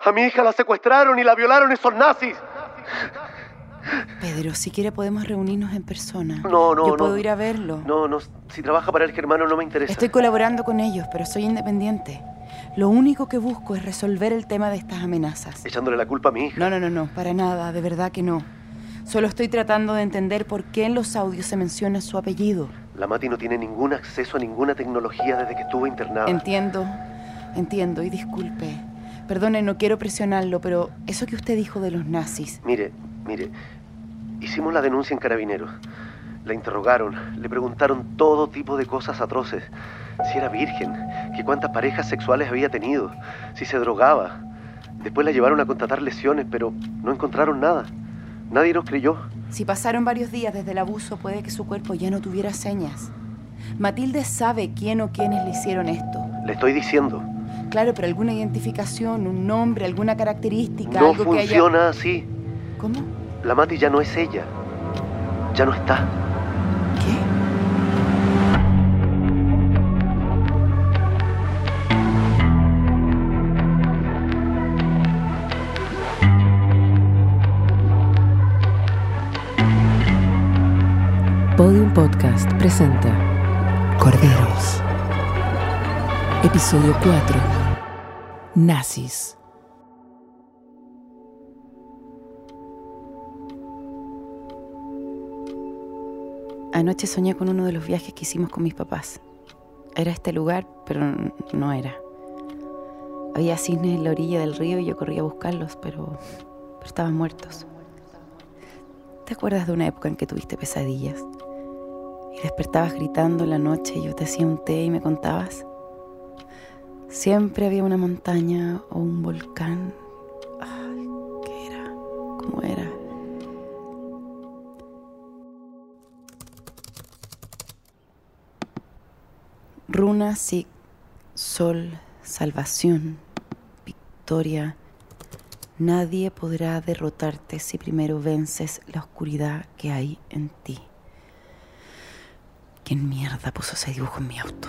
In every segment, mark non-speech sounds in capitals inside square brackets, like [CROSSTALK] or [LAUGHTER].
A mi hija la secuestraron y la violaron esos nazis. Pedro, si quiere podemos reunirnos en persona. No, no, Yo no. puedo ir a verlo. No, no, si trabaja para el germano no me interesa. Estoy colaborando con ellos, pero soy independiente. Lo único que busco es resolver el tema de estas amenazas. Echándole la culpa a mi hija. No, no, no, no, para nada, de verdad que no. Solo estoy tratando de entender por qué en los audios se menciona su apellido. La Mati no tiene ningún acceso a ninguna tecnología desde que estuvo internada. Entiendo, entiendo y disculpe. Perdone, no quiero presionarlo, pero eso que usted dijo de los nazis, Mire, mire, hicimos la denuncia en Carabineros. La interrogaron, le preguntaron todo tipo de cosas atroces. Si era virgen, que cuántas parejas sexuales había tenido, si se drogaba. Después la llevaron a contratar lesiones, pero no encontraron nada. Nadie nos creyó. si pasaron varios días desde el abuso, puede que su cuerpo ya no tuviera señas. Matilde sabe quién o quiénes le hicieron esto. Le estoy diciendo, Claro, pero alguna identificación, un nombre, alguna característica, no algo que haya... funciona así. ¿Cómo? La Mati ya no es ella. Ya no está. ¿Qué? Podium Podcast presenta Corderos. Episodio 4. Nazis. Anoche soñé con uno de los viajes que hicimos con mis papás. Era este lugar, pero no era. Había cisnes en la orilla del río y yo corría a buscarlos, pero, pero estaban muertos. ¿Te acuerdas de una época en que tuviste pesadillas? Y despertabas gritando en la noche y yo te hacía un té y me contabas. Siempre había una montaña o un volcán. Ay, ¿Qué era? ¿Cómo era? Runa, sí. Sol, salvación, victoria. Nadie podrá derrotarte si primero vences la oscuridad que hay en ti. ¿Quién mierda puso ese dibujo en mi auto?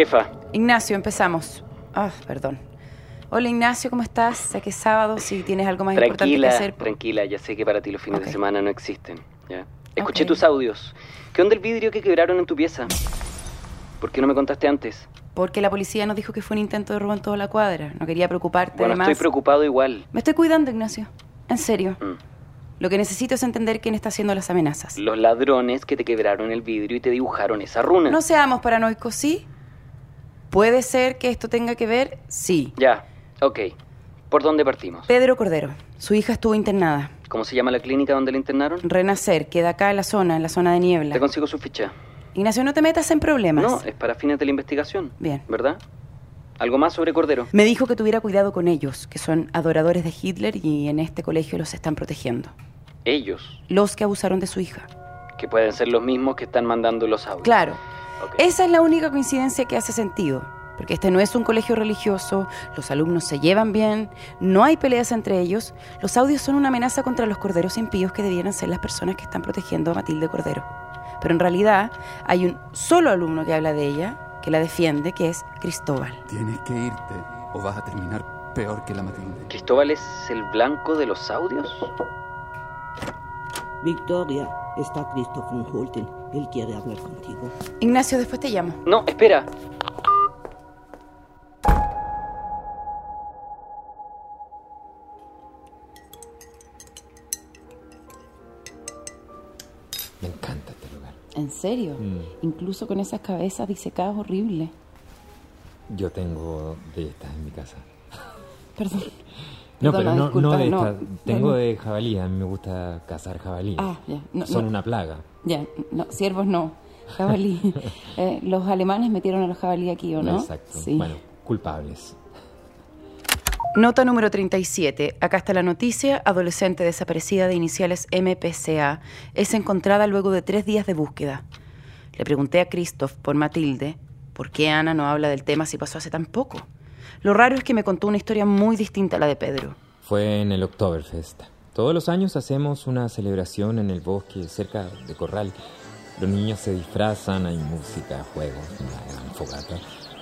Jefa, Ignacio, empezamos. Ah, perdón. Hola Ignacio, ¿cómo estás? Sé que es sábado, si tienes algo más importante que tranquila, hacer. tranquila, ya sé que para ti los fines de semana no existen. ¿ya? Escuché tus audios. ¿Qué onda el vidrio que quebraron en tu pieza? ¿Por qué no me contaste antes? Porque la policía nos dijo que fue un intento de robo en toda la cuadra. No quería preocuparte Bueno, además. estoy preocupado igual. Me estoy cuidando, Ignacio. En serio. Mm. Lo que necesito es entender quién está haciendo las amenazas. Los ladrones que te quebraron el vidrio y te dibujaron esa runa. No seamos paranoicos, ¿sí? ¿Puede ser que esto tenga que ver? Sí. Ya, ok. ¿Por dónde partimos? Pedro Cordero. Su hija estuvo internada. ¿Cómo se llama la clínica donde la internaron? Renacer, queda acá en la zona, en la zona de niebla. Te consigo su ficha. Ignacio, no te metas en problemas. No, es para fines de la investigación. Bien. ¿Verdad? ¿Algo más sobre Cordero? Me dijo que tuviera cuidado con ellos, que son adoradores de Hitler y en este colegio los están protegiendo. Ellos, Los que abusaron de su hija. que pueden ser los mismos que están mandando los audios. Claro. Esa es la única coincidencia que hace sentido. Porque este no es un colegio religioso, los alumnos se llevan bien, no hay peleas entre ellos. Los audios son una amenaza contra los corderos impíos que debieran ser las personas que están protegiendo a Matilde Cordero. Pero en realidad hay un solo alumno que habla de ella, que la defiende, que es Cristóbal. Tienes que irte o vas a terminar peor que la Matilde. ¿Cristóbal es el blanco de los audios? Victoria, está Christoph von Holten. Él quiere hablar contigo. Ignacio, después te llamo. No, espera. Me encanta este lugar. ¿En serio? Mm. Incluso con esas cabezas disecadas horribles. Yo tengo de estas en mi casa. Perdón. [LAUGHS] No, Perdona, pero no, disculpa, no de no. estas. Tengo No. de jabalí. A mí me gusta cazar jabalíes. Ah, ya. No, Son no. una plaga. Ya, no, ciervos no. Jabalí. [LAUGHS] Eh, los alemanes metieron a los jabalí aquí, ¿o no? Exacto. Sí. Bueno, culpables. Nota número 37. Acá está la noticia. Adolescente desaparecida de iniciales MPCA es encontrada luego de tres días de búsqueda. Le pregunté a Christoph por Matilde por qué Ana no habla del tema si pasó hace tan poco. Lo raro es que me contó una historia muy distinta a la de Pedro. Fue en el Oktoberfest. Todos los años hacemos una celebración en el bosque cerca de Corral. Los niños se disfrazan, hay música, juegos, una gran fogata.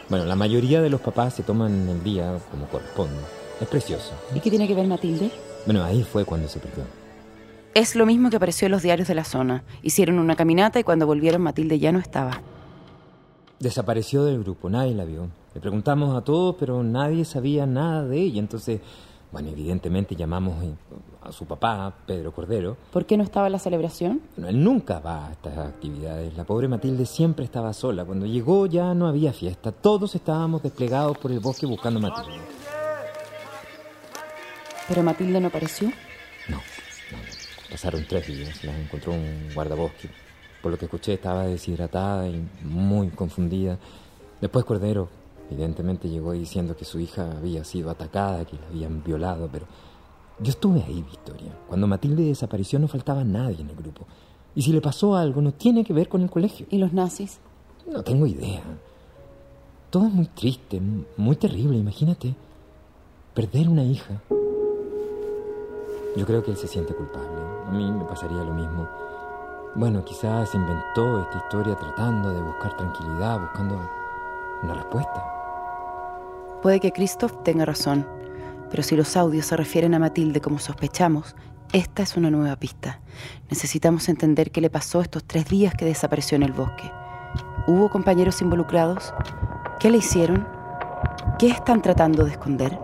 Bueno, la mayoría de los papás se toman el día como corresponde. Es precioso. ¿Y qué tiene que ver Matilde? Bueno, ahí fue cuando se perdió. Es lo mismo que apareció en los diarios de la zona. Hicieron una caminata y cuando volvieron Matilde ya no estaba. Desapareció del grupo, nadie la vio. Le preguntamos a todos, pero nadie sabía nada de ella. Entonces, bueno, evidentemente llamamos eh, a su papá, Pedro Cordero. ¿Por qué no estaba en la celebración? Bueno, él nunca va a estas actividades. La pobre Matilde siempre estaba sola. Cuando llegó ya no había fiesta. Todos estábamos desplegados por el bosque buscando a Matilde. ¿Pero Matilde no apareció? No, no, no. Pasaron tres días. La encontró un guardabosque. Por lo que escuché estaba deshidratada y muy confundida. Después Cordero, evidentemente, llegó diciendo que su hija había sido atacada, que la habían violado, pero yo estuve ahí, Victoria. Cuando Matilde desapareció no faltaba nadie en el grupo. Y si le pasó algo, no tiene que ver con el colegio. ¿Y los nazis? No tengo idea. Todo es muy triste, muy terrible, imagínate. Perder una hija. Yo creo que él se siente culpable. A mí me pasaría lo mismo. Bueno, quizás inventó esta historia tratando de buscar tranquilidad, buscando una respuesta. Puede que Christoph tenga razón, pero si los audios se refieren a Matilde como sospechamos, esta es una nueva pista. Necesitamos entender qué le pasó estos tres días que desapareció en el bosque. ¿Hubo compañeros involucrados? ¿Qué le hicieron? ¿Qué están tratando de esconder?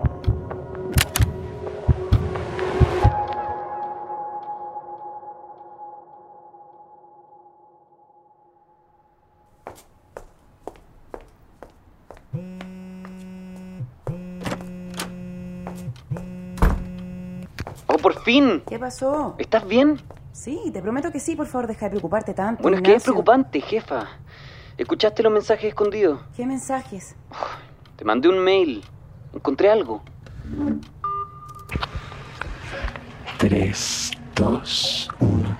Por fin! ¿Qué pasó? ¿Estás bien? Sí, te prometo que sí, por favor, deja de preocuparte tanto. Bueno, es que es preocupante, jefa. ¿Escuchaste los mensajes escondidos? ¿Qué mensajes? Te mandé un mail. Encontré algo. 3, 2, 1.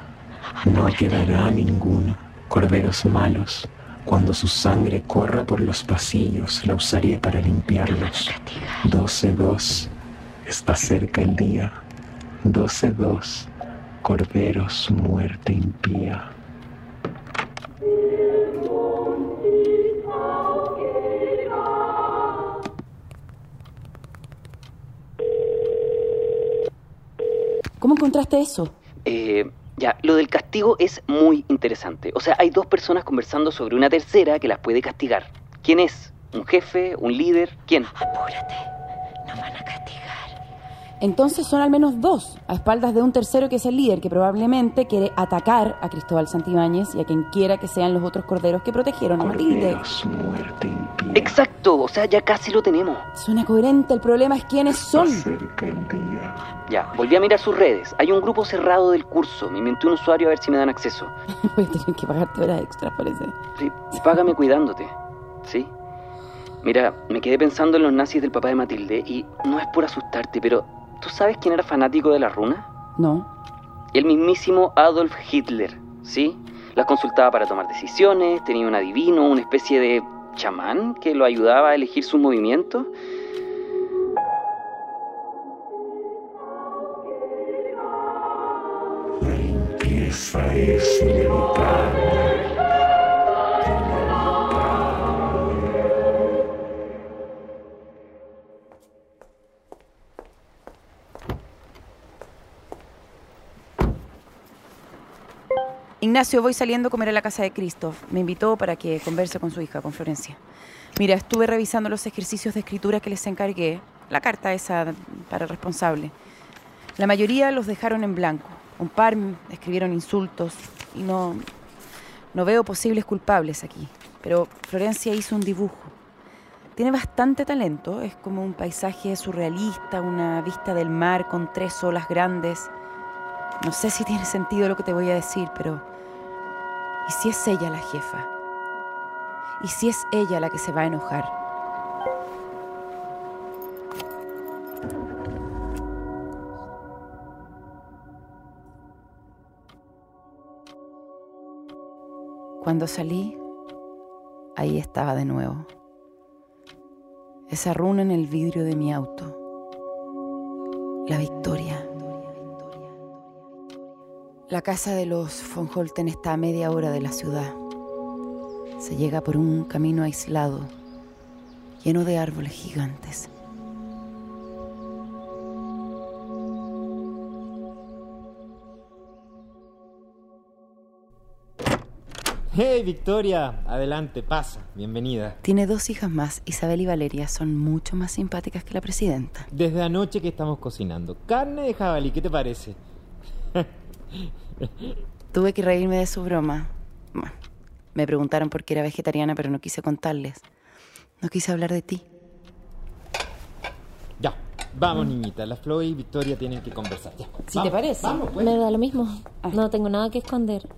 No quedará ninguno. Corderos malos. Cuando su sangre corra por los pasillos, la usaré para limpiarlos. 12-2. Está cerca el día. 12-2. Corderos, muerte impía. ¿Cómo encontraste eso? Eh, ya, lo del castigo es muy interesante. O sea, hay dos personas conversando sobre una tercera que las puede castigar. ¿Quién es? ¿Un jefe? ¿Un líder? ¿Quién? Apúrate, nos van a castigar. Entonces son al menos dos, a espaldas de un tercero que es el líder, que probablemente quiere atacar a Cristóbal Santibáñez y a quien quiera que sean los otros corderos que protegieron a Matilde. Exacto, o sea, ya casi lo tenemos. Suena coherente, el problema es quiénes son. Ya, volví a mirar sus redes. Hay un grupo cerrado del curso. Me inventé un usuario a ver si me dan acceso. Voy a tener que pagarte horas extras, parece. Sí, págame cuidándote. ¿Sí? Mira, me quedé pensando en los nazis del papá de Matilde y no es por asustarte, pero ¿tú sabes quién era fanático de la runa? No. El mismísimo Adolf Hitler, ¿sí? Las consultaba para tomar decisiones, tenía un adivino, una especie de chamán que lo ayudaba a elegir sus movimientos. La limpieza es inevitable. Ignacio, voy saliendo a comer a la casa de Christoph. Me invitó para que converse con su hija, con Florencia. Mira, estuve revisando los ejercicios de escritura que les encargué, la carta esa para el responsable. La mayoría los dejaron en blanco. Un par escribieron insultos y no, no veo posibles culpables aquí. Pero Florencia hizo un dibujo. Tiene bastante talento, es como un paisaje surrealista, una vista del mar con tres olas grandes. No sé si tiene sentido lo que te voy a decir, pero ¿y si es ella la jefa? ¿Y si es ella la que se va a enojar? Cuando salí, ahí estaba de nuevo. Esa runa en el vidrio de mi auto. La victoria. La casa de los von Holten está a media hora de la ciudad. Se llega por un camino aislado, lleno de árboles gigantes. ¡Hey, Victoria! Adelante, pasa. Bienvenida. Tiene dos hijas más, Isabel y Valeria, son mucho más simpáticas que la presidenta. Desde anoche que estamos cocinando. Carne de jabalí, ¿qué te parece? Tuve que reírme de su broma. Bueno, me preguntaron por qué era vegetariana, pero no quise contarles. No quise hablar de ti. Ya, vamos, niñita. La Flo y Victoria tienen que conversar. Ya. Si Vamos, te parece. Vamos, pues. Me da lo mismo. Ah. No tengo nada que esconder.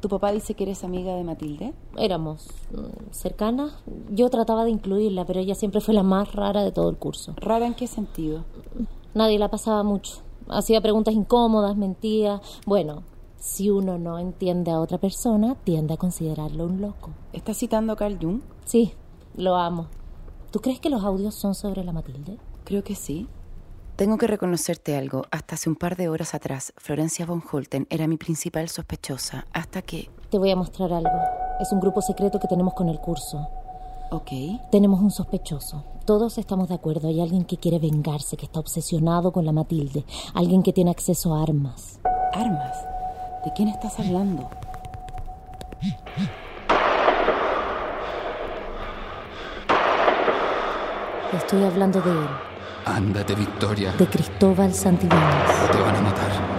¿Tu papá dice que eres amiga de Matilde? Éramos mm, cercanas. Yo trataba de incluirla, pero ella siempre fue la más rara de todo el curso. ¿Rara en qué sentido? Nadie la pasaba mucho. Hacía preguntas incómodas, mentía. Bueno, si uno no entiende a otra persona, tiende a considerarlo un loco. ¿Estás citando a Carl Jung? Sí, lo amo. ¿Tú crees que los audios son sobre la Matilde? Creo que sí. Tengo que reconocerte algo. Hasta hace un par de horas atrás, Florencia von Holten era mi principal sospechosa, hasta que... Te voy a mostrar algo. Es un grupo secreto que tenemos con el curso. Ok. Tenemos un sospechoso. Todos estamos de acuerdo. Hay alguien que quiere vengarse, que está obsesionado con la Matilde. Alguien que tiene acceso a armas. ¿Armas? ¿De quién estás hablando? Estoy hablando de él, Ándate, Victoria. de Cristóbal Santibáñez. Te van a matar.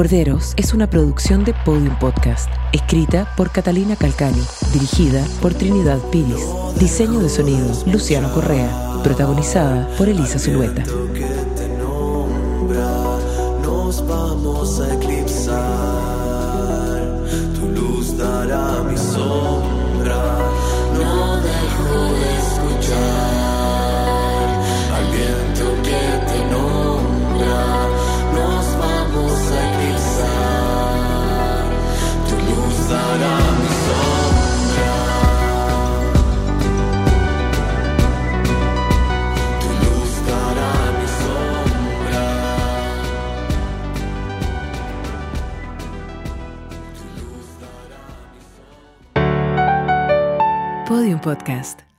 Corderos es una producción de Podium Podcast, escrita por Catalina Calcani, dirigida por Trinidad Piris, diseño de sonido Luciano Correa, protagonizada por Elisa Zulueta. nos vamos a eclipsar.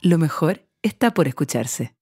Lo mejor está por escucharse.